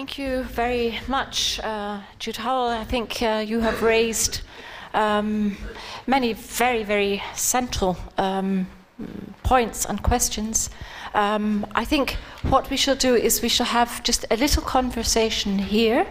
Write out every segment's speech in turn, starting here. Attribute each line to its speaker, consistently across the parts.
Speaker 1: Thank you very much, uh, Jude Howell. I think uh, you have raised um, many very, very central um, points and questions. Um, I think what we shall do is we shall have just a little conversation here.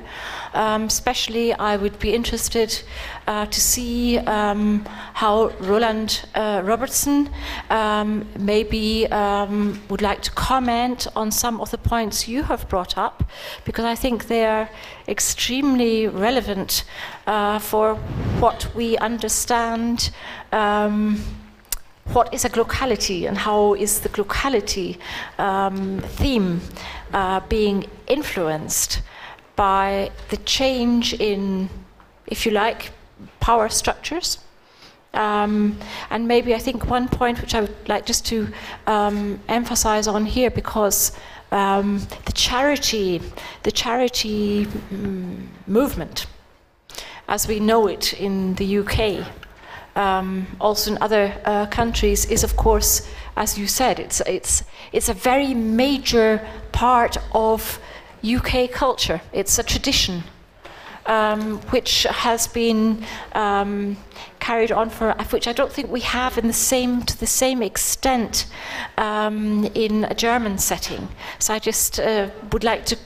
Speaker 1: Um, especially, I would be interested uh, to see um, how Roland uh, Robertson um, maybe um, would like to comment on some of the points you have brought up, because I think they are extremely relevant uh, for what we understand. What is a locality and how is the locality um, theme uh, being influenced by the change in, if you like, power structures. Um, and maybe I think one point which I would like just to um, emphasize on here because um, the charity, the charity mm, movement, as we know it in the UK, um, also in other uh, countries, is of course, as you said, it's, it's, it's a very major part of UK culture. It's a tradition um, which has been um, carried on for which I don't think we have in the same to the same extent um, in a German setting. So I just uh, would like to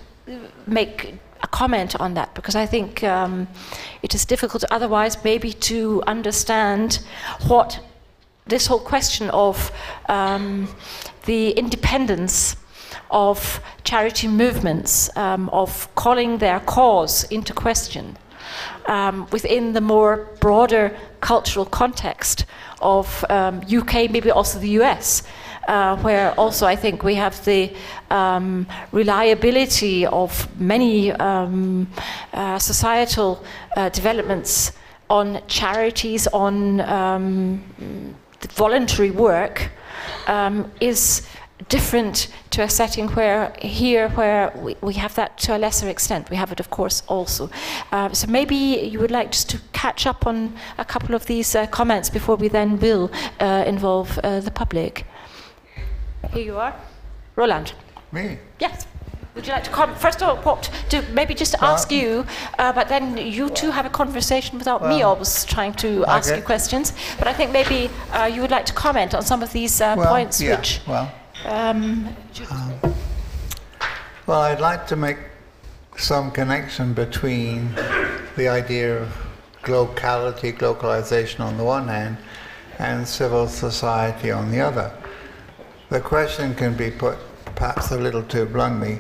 Speaker 1: make a comment on that because I think um, it is difficult otherwise maybe to understand what this whole question of um, the independence of charity movements, um, of calling their cause into question um, within the more broader cultural context of UK, um, maybe also the US uh, where also I think we have the um, reliability of many um, uh, societal uh, developments on charities, on um, voluntary work, um, is different to a setting where here where we, we, have that to a lesser extent. We have it of course also. Uh, so maybe you would like just to catch up on a couple of these uh, comments before we then will uh, involve uh, the public here you are. Roland.
Speaker 2: Me?
Speaker 1: Yes. Would you like to come? First of all, what, to maybe just to ask you, uh, but then you two have a conversation without well, me always trying to ask you questions. But I think maybe uh, you would like to comment on some of these uh,
Speaker 2: well,
Speaker 1: points
Speaker 2: yeah,
Speaker 1: which.
Speaker 2: Well, um, um, well, I'd like to make some connection between the idea of locality, localization on the one hand, and civil society on the other. The question can be put perhaps a little too bluntly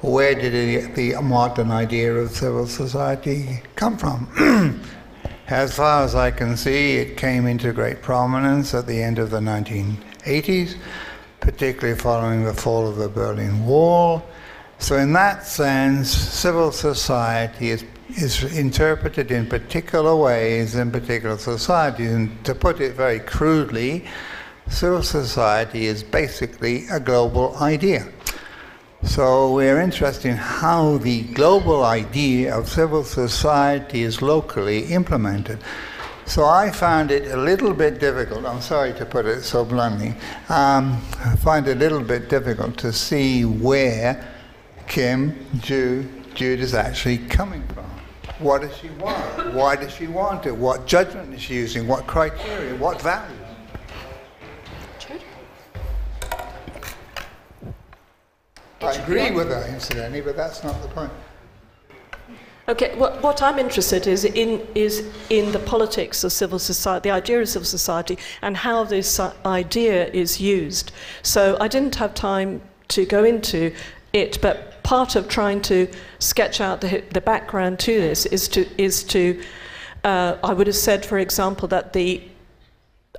Speaker 2: where did the modern idea of civil society come from? as far as I can see, it came into great prominence at the end of the 1980s, particularly following the fall of the Berlin Wall. So, in that sense, civil society is, is interpreted in particular ways in particular societies. And to put it very crudely, civil society is basically a global idea. So we're interested in how the global idea of civil society is locally implemented. So I found it a little bit difficult, I'm sorry to put it so bluntly, um, I find it a little bit difficult to see where Kim, Jude, Jude is actually coming from. What does she want? Why does she want it? What judgment is she using? What criteria? What values? I agree with that, incidentally, but that's not the point.
Speaker 3: Okay, what, what I'm interested is in is in the politics of civil society, the idea of civil society, and how this idea is used. So I didn't have time to go into it, but part of trying to sketch out the, the background to this is to is to uh, I would have said, for example, that the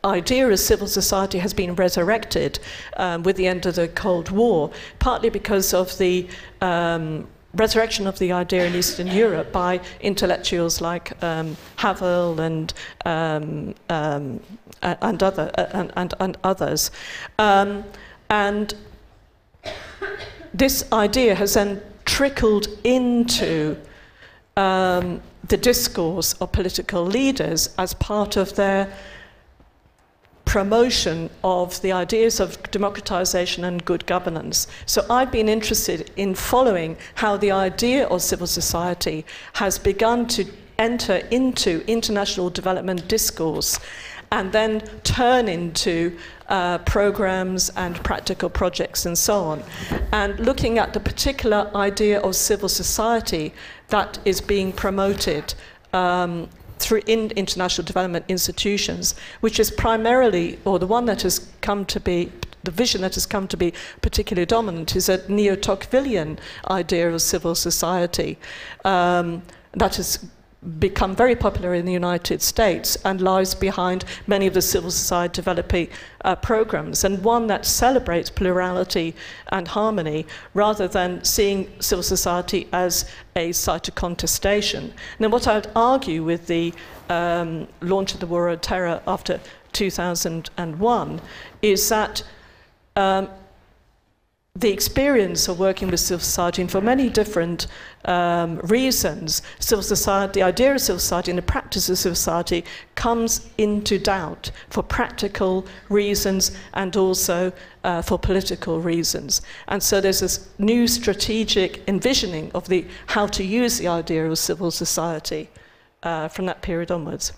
Speaker 3: idea of civil society has been resurrected um, with the end of the Cold War, partly because of the um, resurrection of the idea in Eastern Europe by intellectuals like um, Havel and um, um, and other and, and, and others, um, and this idea has then trickled into um, the discourse of political leaders as part of their promotion of the ideas of democratization and good governance. So I've been interested in following how the idea of civil society has begun to enter into international development discourse and then turn into uh, programs and practical projects and so on. And looking at the particular idea of civil society that is being promoted um, through in international development institutions, which is primarily, or the one that has come to be the vision that has come to be particularly dominant is a neo-Tocquevillian idea of civil society um, become very popular in the United States and lies behind many of the civil society developing uh, programs, and one that celebrates plurality and harmony rather than seeing civil society as a site of contestation. Now, what I would argue with the um, launch of the War on Terror after 2001 is that um, the experience of working with civil society, and for many different um, reasons, civil society, the idea of civil society and the practice of civil society comes into doubt for practical reasons and also uh, for political reasons. And so there's this new strategic envisioning of the how to use the idea of civil society uh, from that period onwards.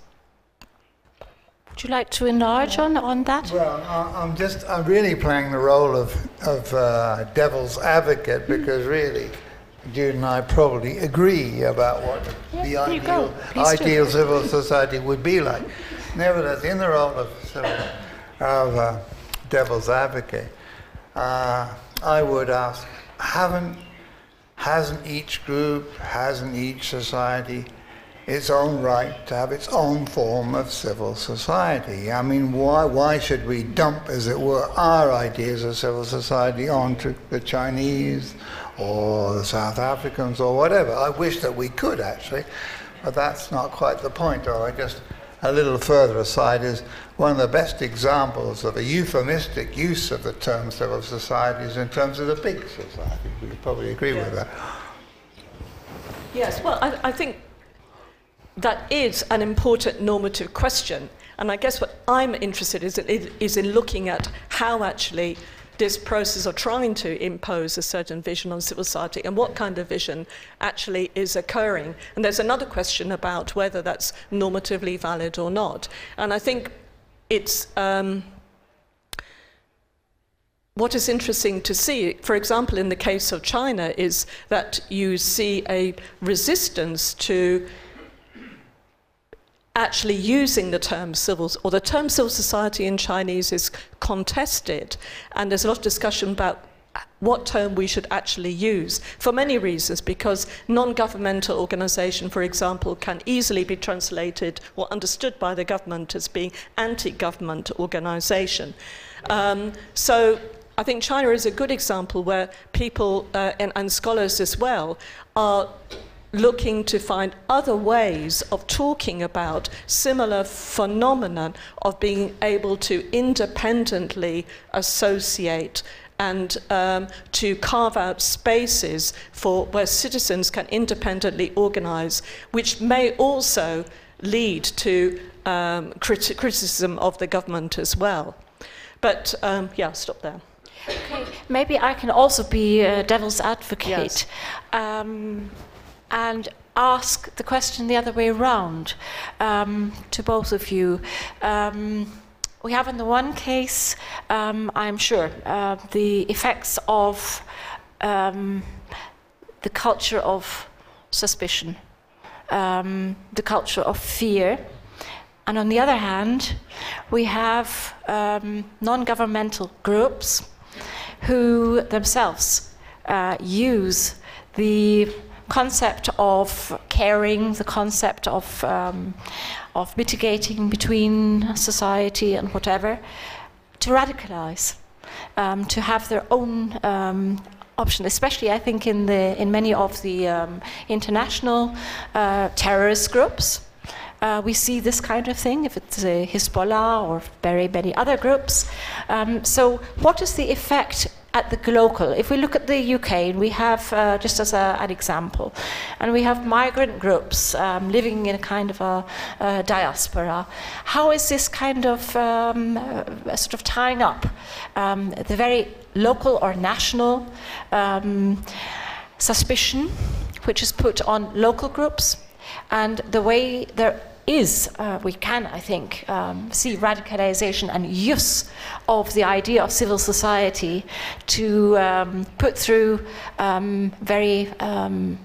Speaker 1: Would you like to enlarge on, on that?
Speaker 2: Well, I- I'm just, I'm really playing the role of, of uh, devil's advocate because really, Jude and I probably agree about what
Speaker 1: Yeah,
Speaker 2: the ideal,
Speaker 1: do.
Speaker 2: ideal civil society would be like. Nevertheless, in the role of, civil, of uh, devil's advocate, uh, I would ask, haven't, hasn't each group, hasn't each society its own right to have its own form of civil society. I mean, why, why should we dump, as it were, our ideas of civil society onto the Chinese or the South Africans or whatever? I wish that we could actually, but that's not quite the point. Or I just a little further aside is one of the best examples of a euphemistic use of the term civil society is in terms of the big society. We probably agree with that.
Speaker 3: Yes, well, I, I think that is an important normative question. And I guess what I'm interested in is, is in looking at how actually this process of trying to impose a certain vision on civil society and what kind of vision actually is occurring. And there's another question about whether that's normatively valid or not. And I think it's. Um, what is interesting to see, for example, in the case of China, is that you see a resistance to actually using the term civil or the term civil society in Chinese is contested, and there's a lot of discussion about what term we should actually use for many reasons because non-governmental organization for example can easily be translated or understood by the government as being anti-government organization. Um, so I think China is a good example where people uh, and, and scholars as well are looking to find other ways of talking about similar phenomenon of being able to independently associate and um, to carve out spaces for where citizens can independently organize, which may also lead to um, criti- criticism of the government as well. But um, yeah, stop there.
Speaker 1: Okay, maybe I can also be a devil's advocate.
Speaker 3: Yes.
Speaker 1: And ask the question the other way around um, to both of you. Um, we have in the one case, um, I'm sure, uh, the effects of um, the culture of suspicion, um, the culture of fear. And on the other hand, we have um, non governmental groups who themselves uh, use the concept of caring, the concept of, um, of mitigating between society and whatever, to radicalize, um, to have their own um, option, especially I think in, the, in many of the um, international uh, terrorist groups. Uh, we see this kind of thing, if it's a Hezbollah or very many other groups. Um, so, what is the effect at the local. If we look at the UK, we have, uh, just as a, an example, and we have migrant groups um, living in a kind of a, a diaspora, how is this kind of um, uh, sort of tying up um, the very local or national um, suspicion which is put on local groups and the way there is, uh, we can, I think, um, see radicalization and use of the idea of civil society to um, put through um, very um,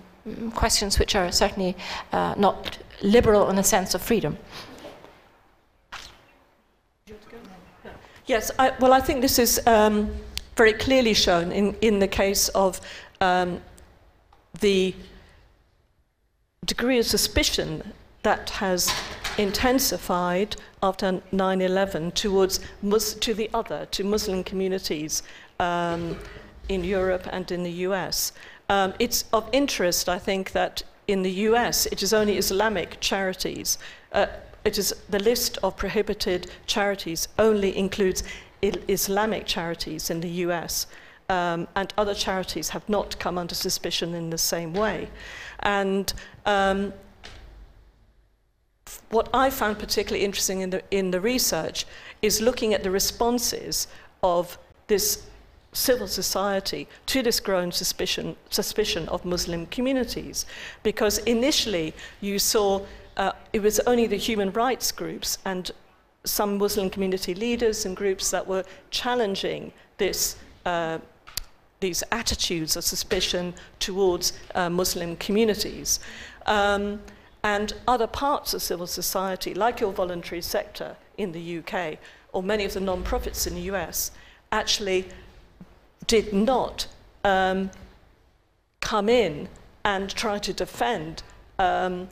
Speaker 1: questions which are certainly uh, not liberal in the sense of freedom.
Speaker 3: Yes, I, well, I think this is um, very clearly shown in, in the case of the degree of suspicion that has intensified after 9/11 towards Mus- to the other, to Muslim communities um, in Europe and in the U.S. Um, it's of interest, I think, that in the U.S. it is only Islamic charities. Uh, it is the list of prohibited charities only includes Islamic charities in the U.S. Um, and other charities have not come under suspicion in the same way. And um, what I found particularly interesting in the, in the research is looking at the responses of this civil society to this growing suspicion, suspicion of Muslim communities. Because initially you saw uh, it was only the human rights groups and some Muslim community leaders and groups that were challenging this. Uh, these attitudes of suspicion towards uh, Muslim communities. Um, and other parts of civil society, like your voluntary sector in the UK, or many of the non-profits in the US, actually did not um, come in and try to defend um,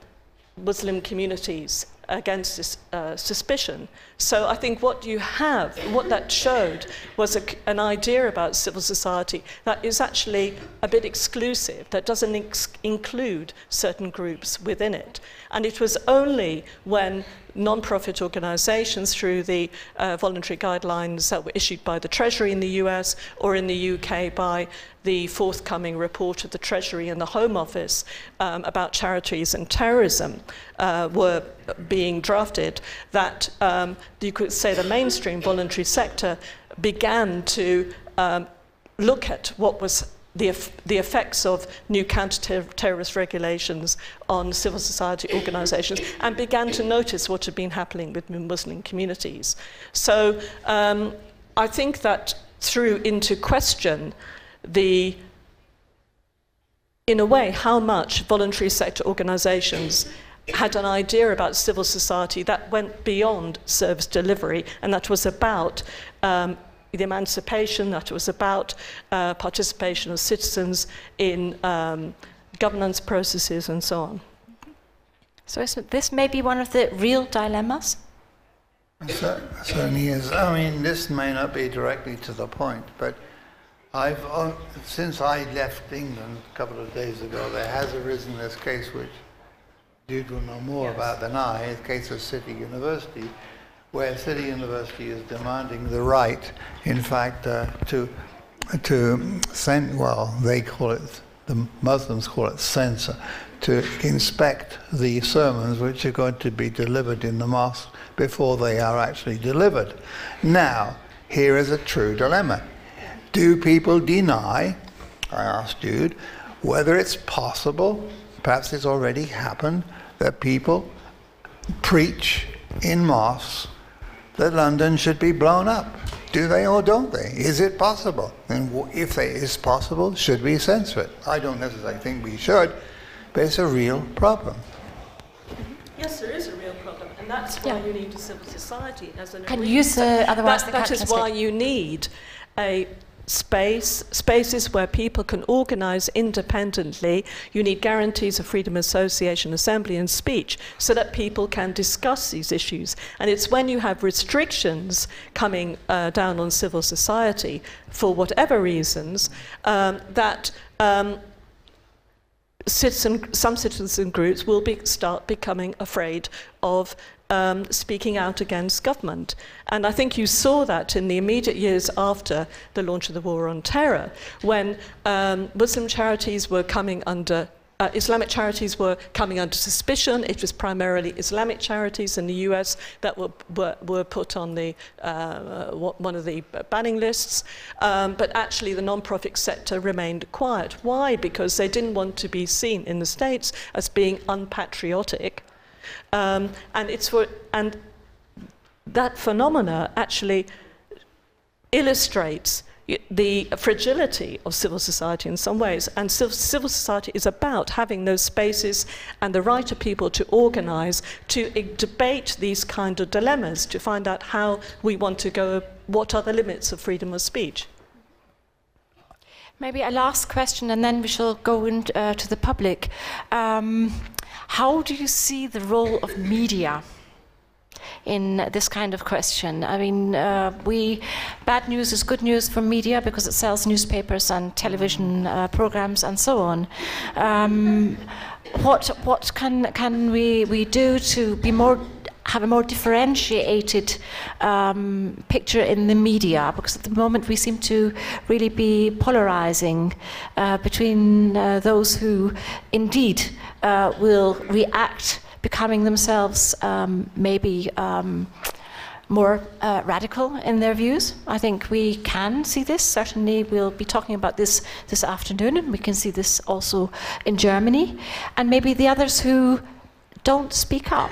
Speaker 3: Muslim communities against this uh, suspicion. So I think what you have, what that showed, was a, an idea about civil society that is actually a bit exclusive, that doesn't ex- include certain groups within it. And it was only when non-profit organizations through the uh, voluntary guidelines that were issued by the Treasury in the US or in the UK by the forthcoming report of the Treasury and the Home Office um, about charities and terrorism uh, were being drafted, that um, you could say the mainstream voluntary sector began to um, look at what was the, the effects of new counter-terrorist regulations on civil society organizations and began to notice what had been happening with Muslim communities. So um, I think that threw into question the, in a way, how much voluntary sector organizations had an idea about civil society that went beyond service delivery and that was about um, the emancipation, that it was about uh, participation of citizens in um, governance processes and so on.
Speaker 1: So this may be one of the real dilemmas?
Speaker 2: So, certainly is. I mean, this may not be directly to the point, but I've, uh, since I left England a couple of days ago, there has arisen this case which you will know more yes. about than I, the case of City University, where City University is demanding the right, in fact, uh, to to send. Well, they call it the Muslims call it censor, to inspect the sermons which are going to be delivered in the mosque before they are actually delivered. Now, here is a true dilemma. Do people deny, I asked Jude, whether it's possible, perhaps it's already happened, that people preach in mosques that London should be blown up. Do they or don't they? Is it possible? And if it is possible, should we censor it? I don't necessarily think we should, but it's a real problem.
Speaker 3: Yes, there is a real problem, and that's why yeah. you need a civil society as an.
Speaker 1: Can use uh, otherwise
Speaker 3: that, that is why you need a space, spaces where people can organize independently. You need guarantees of freedom of association, assembly, and speech so that people can discuss these issues. And it's when you have restrictions coming uh, down on civil society for whatever reasons um, that. Um, citizen, some citizen groups will be, start becoming afraid of um, speaking out against government. And I think you saw that in the immediate years after the launch of the war on terror, when um, Muslim charities were coming under uh, Islamic charities were coming under suspicion. It was primarily Islamic charities in the US that were, were, were put on the, uh, one of the banning lists. Um, but actually, the non-profit sector remained quiet. Why? Because they didn't want to be seen in the States as being unpatriotic. Um, and, it's for, and that phenomena actually illustrates the fragility of civil society in some ways. And civil society is about having those spaces and the right of people to organize, to debate these kind of dilemmas, to find out how we want to go, what are the limits of freedom of speech.
Speaker 1: Maybe a last question, and then we shall go into uh, the public. Um, how do you see the role of media? in this kind of question. I mean, uh, we bad news is good news for media because it sells newspapers and television uh, programs and so on. Um, what what can can we we do to be more have a more differentiated um, picture in the media because at the moment we seem to really be polarizing uh, between uh, those who indeed uh, will react becoming themselves um, maybe um, more uh, radical in their views. I think we can see this. Certainly, we'll be talking about this this afternoon, and we can see this also in Germany, and maybe the others who don't speak up.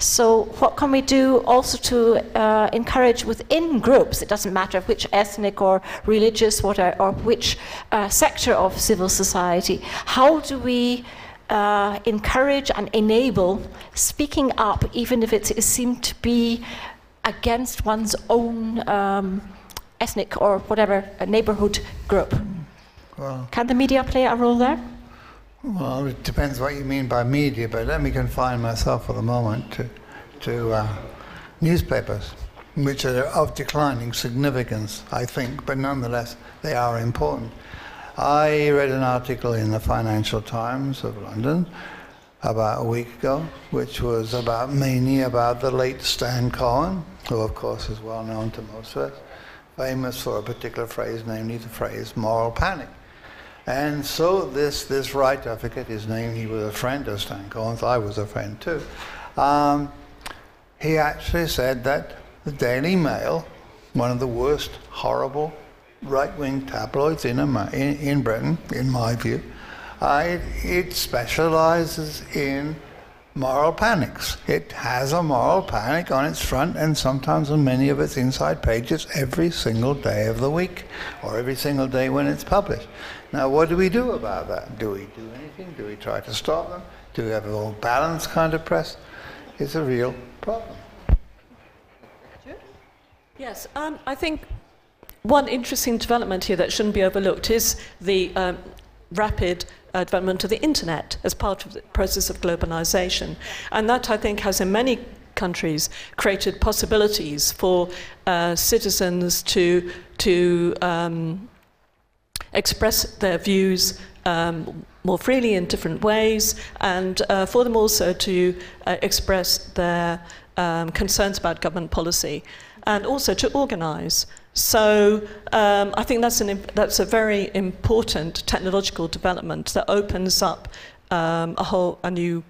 Speaker 1: So, what can we do also to uh, encourage within groups? It doesn't matter which ethnic or religious, what or, or which uh, sector of civil society. How do we uh, encourage and enable speaking up, even if it is seen to be against one's own um, ethnic or whatever neighborhood group. Well, Can the media play a role there?
Speaker 2: Well, it depends what you mean by media, but let me confine myself for the moment to, to uh, newspapers, which are of declining significance, I think, but nonetheless they are important. I read an article in the Financial Times of London about a week ago, which was about mainly about the late Stan Cohen, who of course is well known to most of us, famous for a particular phrase, namely the phrase moral panic. And so this, this writer, I forget his name, he was a friend of Stan Cohen's, I was a friend too. Um, he actually said that the Daily Mail, one of the worst horrible right wing tabloids in, in, in, Britain, in my view, uh, it, it specializes in moral panics. It has a moral panic on its front and sometimes on many of its inside pages every single day of the week or every single day when it's published. Now, what do we do about that? Do we do anything? Do we try to stop them? Do we have a more balanced kind of press? It's a real problem.
Speaker 3: Yes, um, I think one interesting development here that shouldn't be overlooked is the um, rapid uh, development of the internet as part of the process of globalization. And that, I think, has in many countries created possibilities for uh, citizens to, to um, express their views um, more freely in different ways, and uh, for them also to uh, express their um, concerns about government policy, and also to organize. So um, I think that's, an, that's a very important technological development that opens up um, a whole a new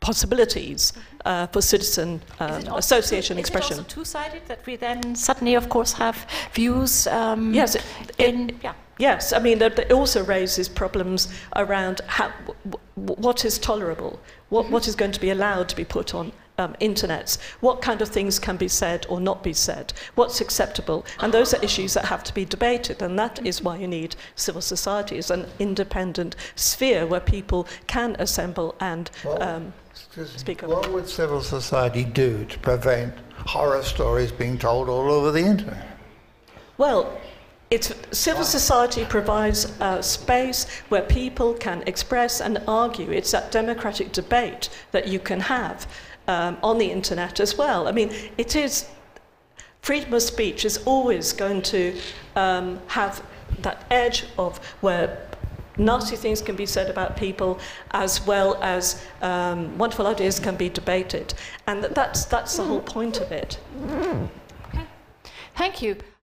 Speaker 3: possibilities uh, for citizen um, association
Speaker 1: two,
Speaker 3: expression.
Speaker 1: Is it also two-sided that we then suddenly, of course, have views? Um,
Speaker 3: yes. It, in, it, yeah. Yes, I mean, it also raises problems around how, what is tolerable, what, mm-hmm. what is going to be allowed to be put on um, internets, what kind of things can be said or not be said, what's acceptable. And those are issues that have to be debated, and that is why you need civil society as an independent sphere where people can assemble and um, speak
Speaker 2: up. What would civil society do to prevent horror stories being told all over the internet?
Speaker 3: Well, it's, civil society provides a space where people can express and argue. It's that democratic debate that you can have um, on the internet as well. I mean, it is, freedom of speech is always going to um, have that edge of where nasty things can be said about people as well as um, wonderful ideas can be debated. And that's, that's the whole point of it. Okay.
Speaker 1: Thank you.